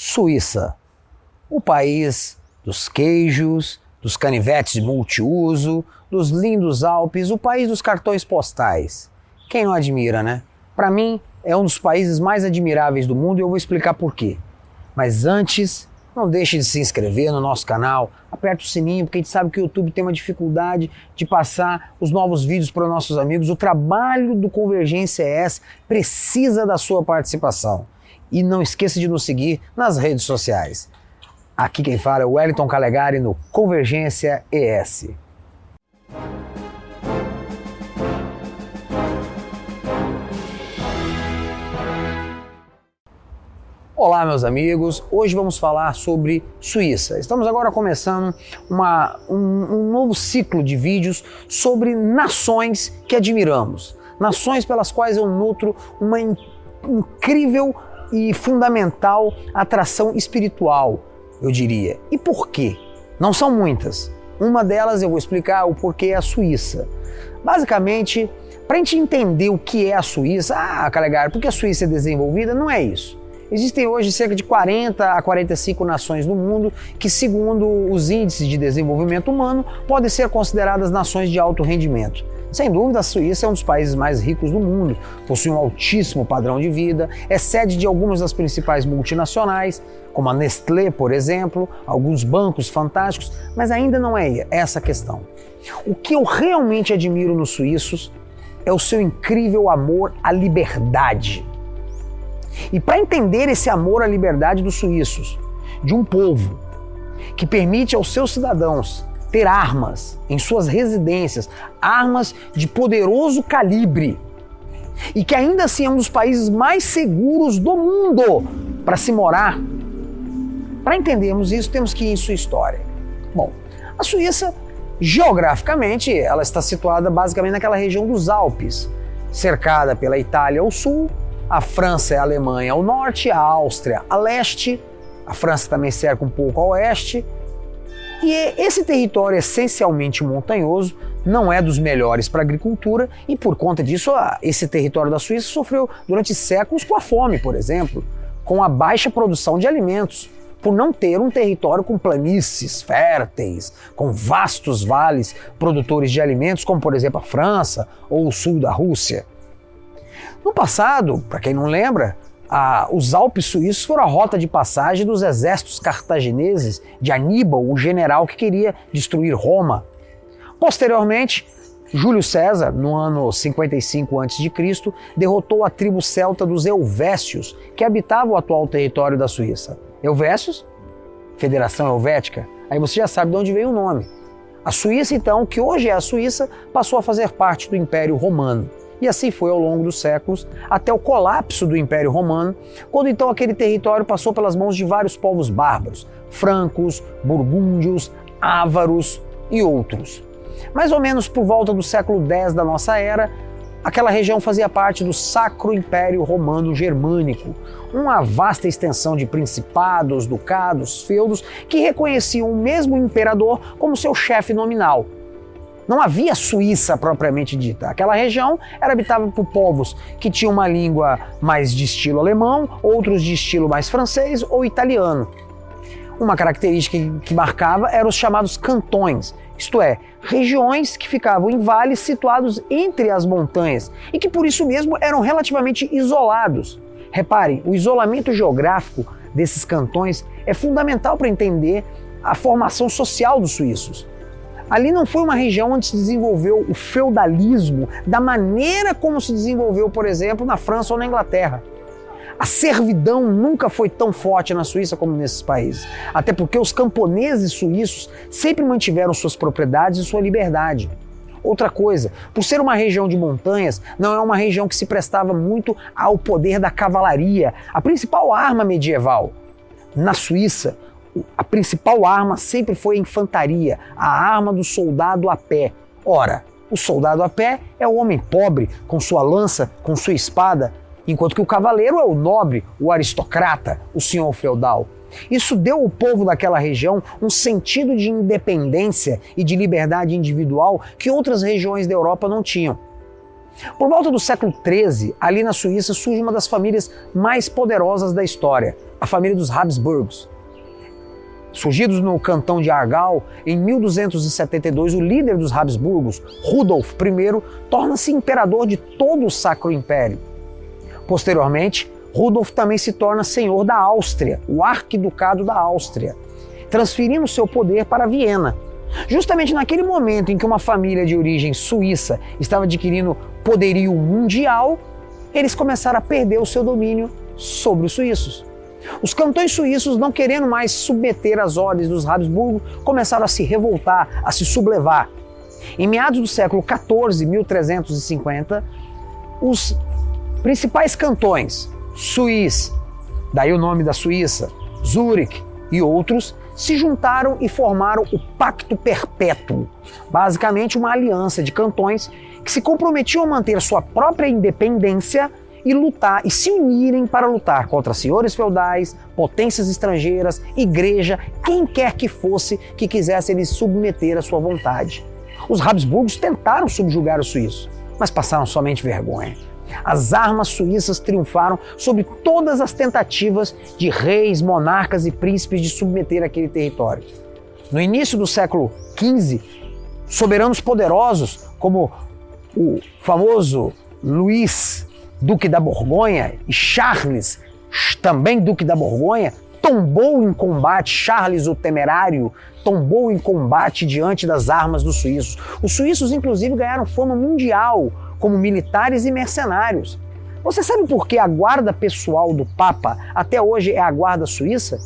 Suíça, o país dos queijos, dos canivetes multiuso, dos lindos Alpes, o país dos cartões postais. Quem não admira, né? Para mim, é um dos países mais admiráveis do mundo e eu vou explicar por quê. Mas antes, não deixe de se inscrever no nosso canal, aperte o sininho, porque a gente sabe que o YouTube tem uma dificuldade de passar os novos vídeos para os nossos amigos. O trabalho do Convergência ES precisa da sua participação. E não esqueça de nos seguir nas redes sociais. Aqui quem fala é o Wellington Calegari no Convergência ES. Olá, meus amigos. Hoje vamos falar sobre Suíça. Estamos agora começando uma, um, um novo ciclo de vídeos sobre nações que admiramos, nações pelas quais eu nutro uma in, incrível e fundamental atração espiritual, eu diria. E por quê? Não são muitas. Uma delas eu vou explicar o porquê é a Suíça. Basicamente, para a gente entender o que é a Suíça, ah, Calegari, porque a Suíça é desenvolvida, não é isso. Existem hoje cerca de 40 a 45 nações no mundo que, segundo os índices de desenvolvimento humano, podem ser consideradas nações de alto rendimento. Sem dúvida, a Suíça é um dos países mais ricos do mundo, possui um altíssimo padrão de vida, é sede de algumas das principais multinacionais, como a Nestlé, por exemplo, alguns bancos fantásticos, mas ainda não é essa a questão. O que eu realmente admiro nos suíços é o seu incrível amor à liberdade. E para entender esse amor à liberdade dos suíços, de um povo que permite aos seus cidadãos ter armas em suas residências, armas de poderoso calibre, e que ainda assim é um dos países mais seguros do mundo para se morar. Para entendermos isso, temos que ir em sua história. Bom, a Suíça, geograficamente, ela está situada basicamente naquela região dos Alpes, cercada pela Itália ao sul, a França e a Alemanha ao norte, a Áustria a leste, a França também cerca um pouco a oeste, e esse território essencialmente montanhoso não é dos melhores para a agricultura e por conta disso esse território da Suíça sofreu durante séculos com a fome, por exemplo, com a baixa produção de alimentos, por não ter um território com planícies férteis, com vastos vales produtores de alimentos, como por exemplo a França ou o sul da Rússia. No passado, para quem não lembra, ah, os Alpes suíços foram a rota de passagem dos exércitos cartagineses de Aníbal, o general que queria destruir Roma. Posteriormente, Júlio César, no ano 55 a.C., derrotou a tribo celta dos Helvécios, que habitava o atual território da Suíça. Helvécios? Federação Helvética? Aí você já sabe de onde veio o nome. A Suíça, então, que hoje é a Suíça, passou a fazer parte do Império Romano. E assim foi ao longo dos séculos, até o colapso do Império Romano, quando então aquele território passou pelas mãos de vários povos bárbaros, francos, burgúndios, ávaros e outros. Mais ou menos por volta do século X da nossa era, aquela região fazia parte do Sacro Império Romano Germânico, uma vasta extensão de principados, ducados, feudos que reconheciam o mesmo imperador como seu chefe nominal, não havia Suíça propriamente dita. Aquela região era habitada por povos que tinham uma língua mais de estilo alemão, outros de estilo mais francês ou italiano. Uma característica que marcava eram os chamados cantões, isto é, regiões que ficavam em vales situados entre as montanhas e que por isso mesmo eram relativamente isolados. Reparem, o isolamento geográfico desses cantões é fundamental para entender a formação social dos suíços. Ali não foi uma região onde se desenvolveu o feudalismo da maneira como se desenvolveu, por exemplo, na França ou na Inglaterra. A servidão nunca foi tão forte na Suíça como nesses países, até porque os camponeses suíços sempre mantiveram suas propriedades e sua liberdade. Outra coisa, por ser uma região de montanhas, não é uma região que se prestava muito ao poder da cavalaria, a principal arma medieval. Na Suíça, a principal arma sempre foi a infantaria, a arma do soldado a pé. Ora, o soldado a pé é o homem pobre, com sua lança, com sua espada, enquanto que o cavaleiro é o nobre, o aristocrata, o senhor feudal. Isso deu ao povo daquela região um sentido de independência e de liberdade individual que outras regiões da Europa não tinham. Por volta do século XIII, ali na Suíça surge uma das famílias mais poderosas da história, a família dos Habsburgos. Surgidos no cantão de Argal, em 1272, o líder dos Habsburgos, Rudolf I, torna-se imperador de todo o Sacro Império. Posteriormente, Rudolf também se torna senhor da Áustria, o arquiducado da Áustria, transferindo seu poder para Viena. Justamente naquele momento em que uma família de origem suíça estava adquirindo poderio mundial, eles começaram a perder o seu domínio sobre os suíços. Os cantões suíços, não querendo mais submeter as ordens dos Habsburgo, começaram a se revoltar, a se sublevar. Em meados do século XIV, 1350, os principais cantões, Suíça, daí o nome da Suíça, Zurich e outros, se juntaram e formaram o Pacto Perpétuo, basicamente uma aliança de cantões que se comprometiam a manter sua própria independência e lutar e se unirem para lutar contra senhores feudais, potências estrangeiras, igreja, quem quer que fosse que quisesse lhes submeter à sua vontade. Os Habsburgos tentaram subjugar os suíços, mas passaram somente vergonha. As armas suíças triunfaram sobre todas as tentativas de reis, monarcas e príncipes de submeter aquele território. No início do século XV, soberanos poderosos como o famoso Luís Duque da Borgonha, e Charles, também Duque da Borgonha, tombou em combate, Charles o Temerário, tombou em combate diante das armas dos suíços. Os suíços, inclusive, ganharam fama mundial como militares e mercenários. Você sabe por que a guarda pessoal do Papa até hoje é a guarda suíça?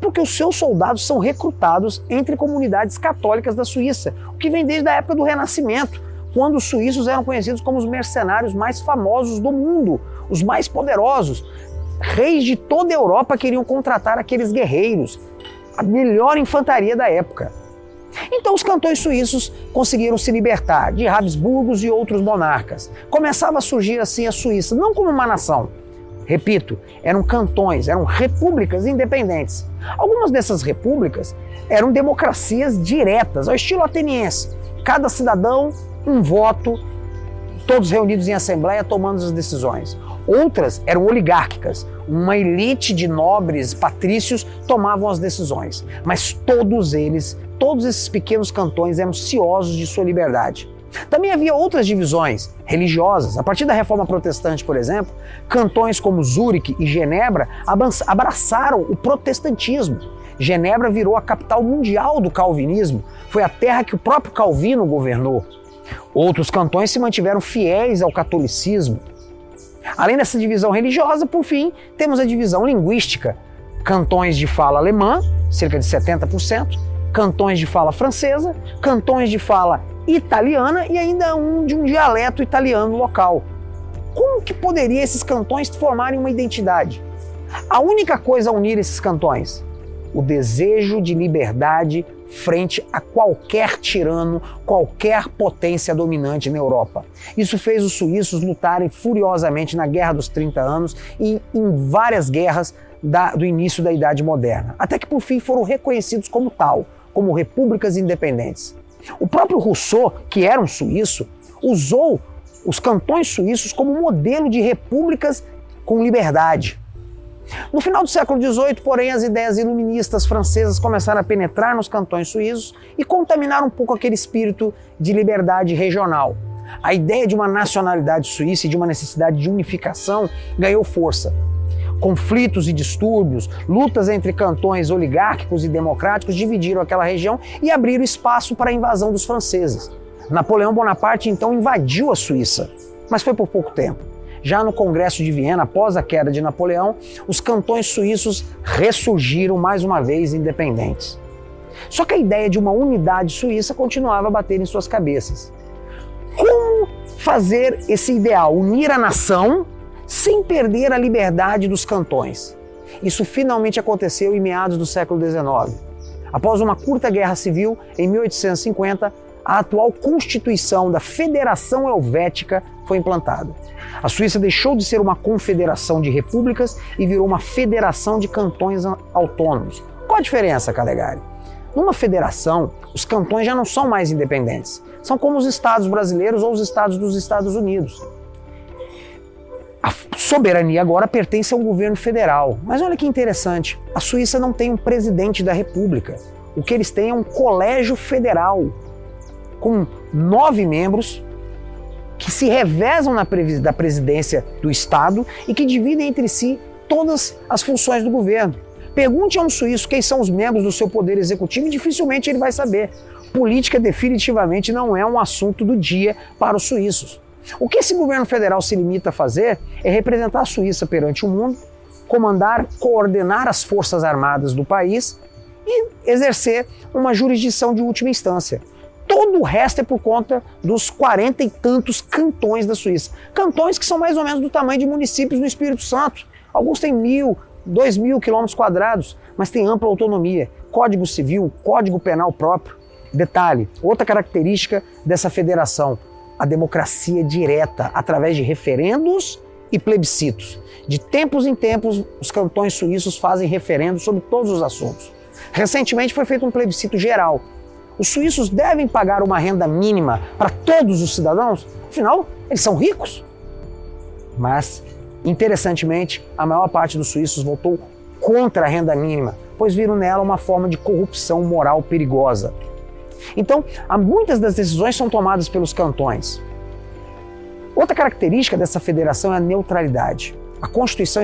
Porque os seus soldados são recrutados entre comunidades católicas da Suíça, o que vem desde a época do Renascimento quando os suíços eram conhecidos como os mercenários mais famosos do mundo, os mais poderosos. Reis de toda a Europa queriam contratar aqueles guerreiros, a melhor infantaria da época. Então os cantões suíços conseguiram se libertar de Habsburgos e outros monarcas. Começava a surgir assim a Suíça, não como uma nação. Repito, eram cantões, eram repúblicas independentes. Algumas dessas repúblicas eram democracias diretas, ao estilo ateniense. Cada cidadão um voto, todos reunidos em assembleia tomando as decisões. Outras eram oligárquicas, uma elite de nobres patrícios tomavam as decisões, mas todos eles, todos esses pequenos cantões eram ciosos de sua liberdade. Também havia outras divisões religiosas. A partir da Reforma Protestante, por exemplo, cantões como Zurique e Genebra abraçaram o protestantismo. Genebra virou a capital mundial do calvinismo. Foi a terra que o próprio Calvino governou. Outros cantões se mantiveram fiéis ao catolicismo. Além dessa divisão religiosa, por fim, temos a divisão linguística. Cantões de fala alemã, cerca de 70%, cantões de fala francesa, cantões de fala italiana e ainda um de um dialeto italiano local. Como que poderia esses cantões formarem uma identidade? A única coisa a unir esses cantões, o desejo de liberdade frente a qualquer tirano, qualquer potência dominante na Europa. Isso fez os suíços lutarem furiosamente na Guerra dos 30 Anos e em várias guerras da, do início da Idade Moderna, até que por fim foram reconhecidos como tal, como repúblicas independentes. O próprio Rousseau, que era um suíço, usou os cantões suíços como modelo de repúblicas com liberdade. No final do século XVIII, porém, as ideias iluministas francesas começaram a penetrar nos cantões suíços e contaminar um pouco aquele espírito de liberdade regional. A ideia de uma nacionalidade suíça e de uma necessidade de unificação ganhou força. Conflitos e distúrbios, lutas entre cantões oligárquicos e democráticos dividiram aquela região e abriram espaço para a invasão dos franceses. Napoleão Bonaparte então invadiu a Suíça, mas foi por pouco tempo. Já no Congresso de Viena, após a queda de Napoleão, os cantões suíços ressurgiram mais uma vez independentes. Só que a ideia de uma unidade suíça continuava a bater em suas cabeças. Como fazer esse ideal, unir a nação sem perder a liberdade dos cantões? Isso finalmente aconteceu em meados do século XIX. Após uma curta guerra civil, em 1850, a atual Constituição da Federação Helvética foi implantada. A Suíça deixou de ser uma confederação de repúblicas e virou uma federação de cantões autônomos. Qual a diferença, Calegari? Numa federação, os cantões já não são mais independentes. São como os estados brasileiros ou os estados dos Estados Unidos. soberania agora pertence ao governo federal. Mas olha que interessante: a Suíça não tem um presidente da República. O que eles têm é um colégio federal com nove membros que se revezam na da presidência do Estado e que dividem entre si todas as funções do governo. Pergunte a um suíço quem são os membros do seu poder executivo e dificilmente ele vai saber. Política definitivamente não é um assunto do dia para os suíços. O que esse governo federal se limita a fazer é representar a Suíça perante o mundo, comandar, coordenar as forças armadas do país e exercer uma jurisdição de última instância. Todo o resto é por conta dos quarenta e tantos cantões da Suíça. Cantões que são mais ou menos do tamanho de municípios do Espírito Santo. Alguns têm mil, dois mil quilômetros quadrados, mas têm ampla autonomia. Código civil, código penal próprio. Detalhe: outra característica dessa federação, a democracia direta, através de referendos e plebiscitos. De tempos em tempos, os cantões suíços fazem referendos sobre todos os assuntos. Recentemente foi feito um plebiscito geral. Os suíços devem pagar uma renda mínima para todos os cidadãos? Afinal, eles são ricos. Mas, interessantemente, a maior parte dos suíços votou contra a renda mínima, pois viram nela uma forma de corrupção moral perigosa. Então, muitas das decisões são tomadas pelos cantões. Outra característica dessa federação é a neutralidade. A Constituição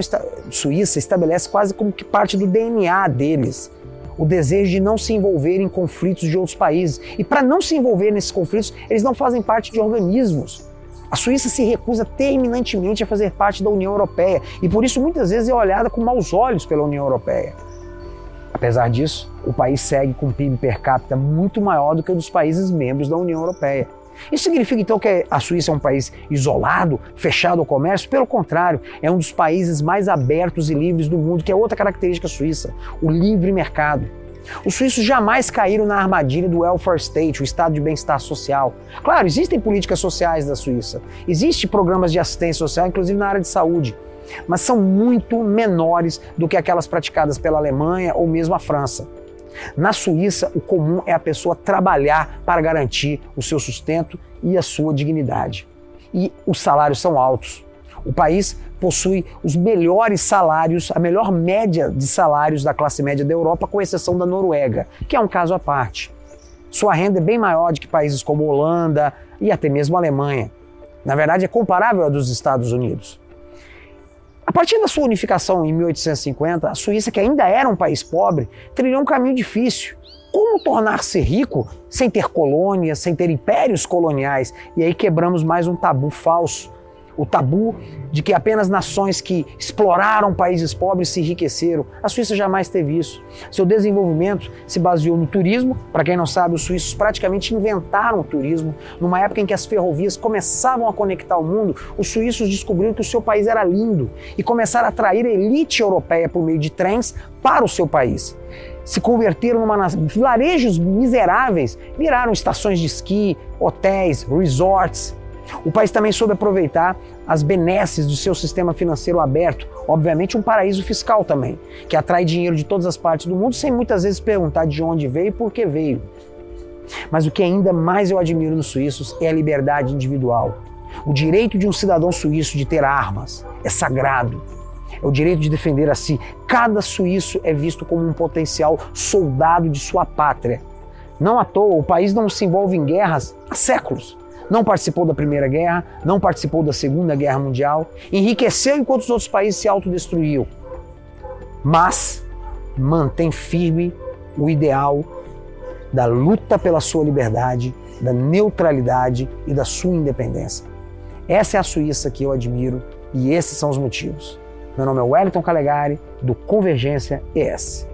suíça estabelece quase como que parte do DNA deles o desejo de não se envolver em conflitos de outros países. E para não se envolver nesses conflitos, eles não fazem parte de organismos. A Suíça se recusa terminantemente a fazer parte da União Europeia e por isso muitas vezes é olhada com maus olhos pela União Europeia. Apesar disso, o país segue com um PIB per capita muito maior do que o dos países membros da União Europeia. Isso significa então que a Suíça é um país isolado, fechado ao comércio? Pelo contrário, é um dos países mais abertos e livres do mundo, que é outra característica suíça, o livre mercado. Os suíços jamais caíram na armadilha do welfare state, o estado de bem-estar social. Claro, existem políticas sociais da Suíça, existem programas de assistência social, inclusive na área de saúde mas são muito menores do que aquelas praticadas pela Alemanha ou mesmo a França. Na Suíça, o comum é a pessoa trabalhar para garantir o seu sustento e a sua dignidade. E os salários são altos. O país possui os melhores salários, a melhor média de salários da classe média da Europa, com exceção da Noruega, que é um caso à parte. Sua renda é bem maior do que países como Holanda e até mesmo Alemanha. Na verdade, é comparável à dos Estados Unidos. A partir da sua unificação em 1850, a Suíça, que ainda era um país pobre, trilhou um caminho difícil. Como tornar-se rico sem ter colônias, sem ter impérios coloniais? E aí quebramos mais um tabu falso o tabu de que apenas nações que exploraram países pobres se enriqueceram. A Suíça jamais teve isso. Seu desenvolvimento se baseou no turismo. Para quem não sabe, os suíços praticamente inventaram o turismo. Numa época em que as ferrovias começavam a conectar o mundo, os suíços descobriram que o seu país era lindo e começaram a atrair a elite europeia por meio de trens para o seu país se converteram numa vilarejos miseráveis, viraram estações de esqui, hotéis, resorts, o país também soube aproveitar as benesses do seu sistema financeiro aberto, obviamente um paraíso fiscal também, que atrai dinheiro de todas as partes do mundo sem muitas vezes perguntar de onde veio e por que veio. Mas o que ainda mais eu admiro nos suíços é a liberdade individual. O direito de um cidadão suíço de ter armas é sagrado. É o direito de defender a si. Cada suíço é visto como um potencial soldado de sua pátria. Não à toa, o país não se envolve em guerras há séculos não participou da Primeira Guerra, não participou da Segunda Guerra Mundial, enriqueceu enquanto os outros países se autodestruíam. Mas mantém firme o ideal da luta pela sua liberdade, da neutralidade e da sua independência. Essa é a Suíça que eu admiro e esses são os motivos. Meu nome é Wellington Calegari, do Convergência ES.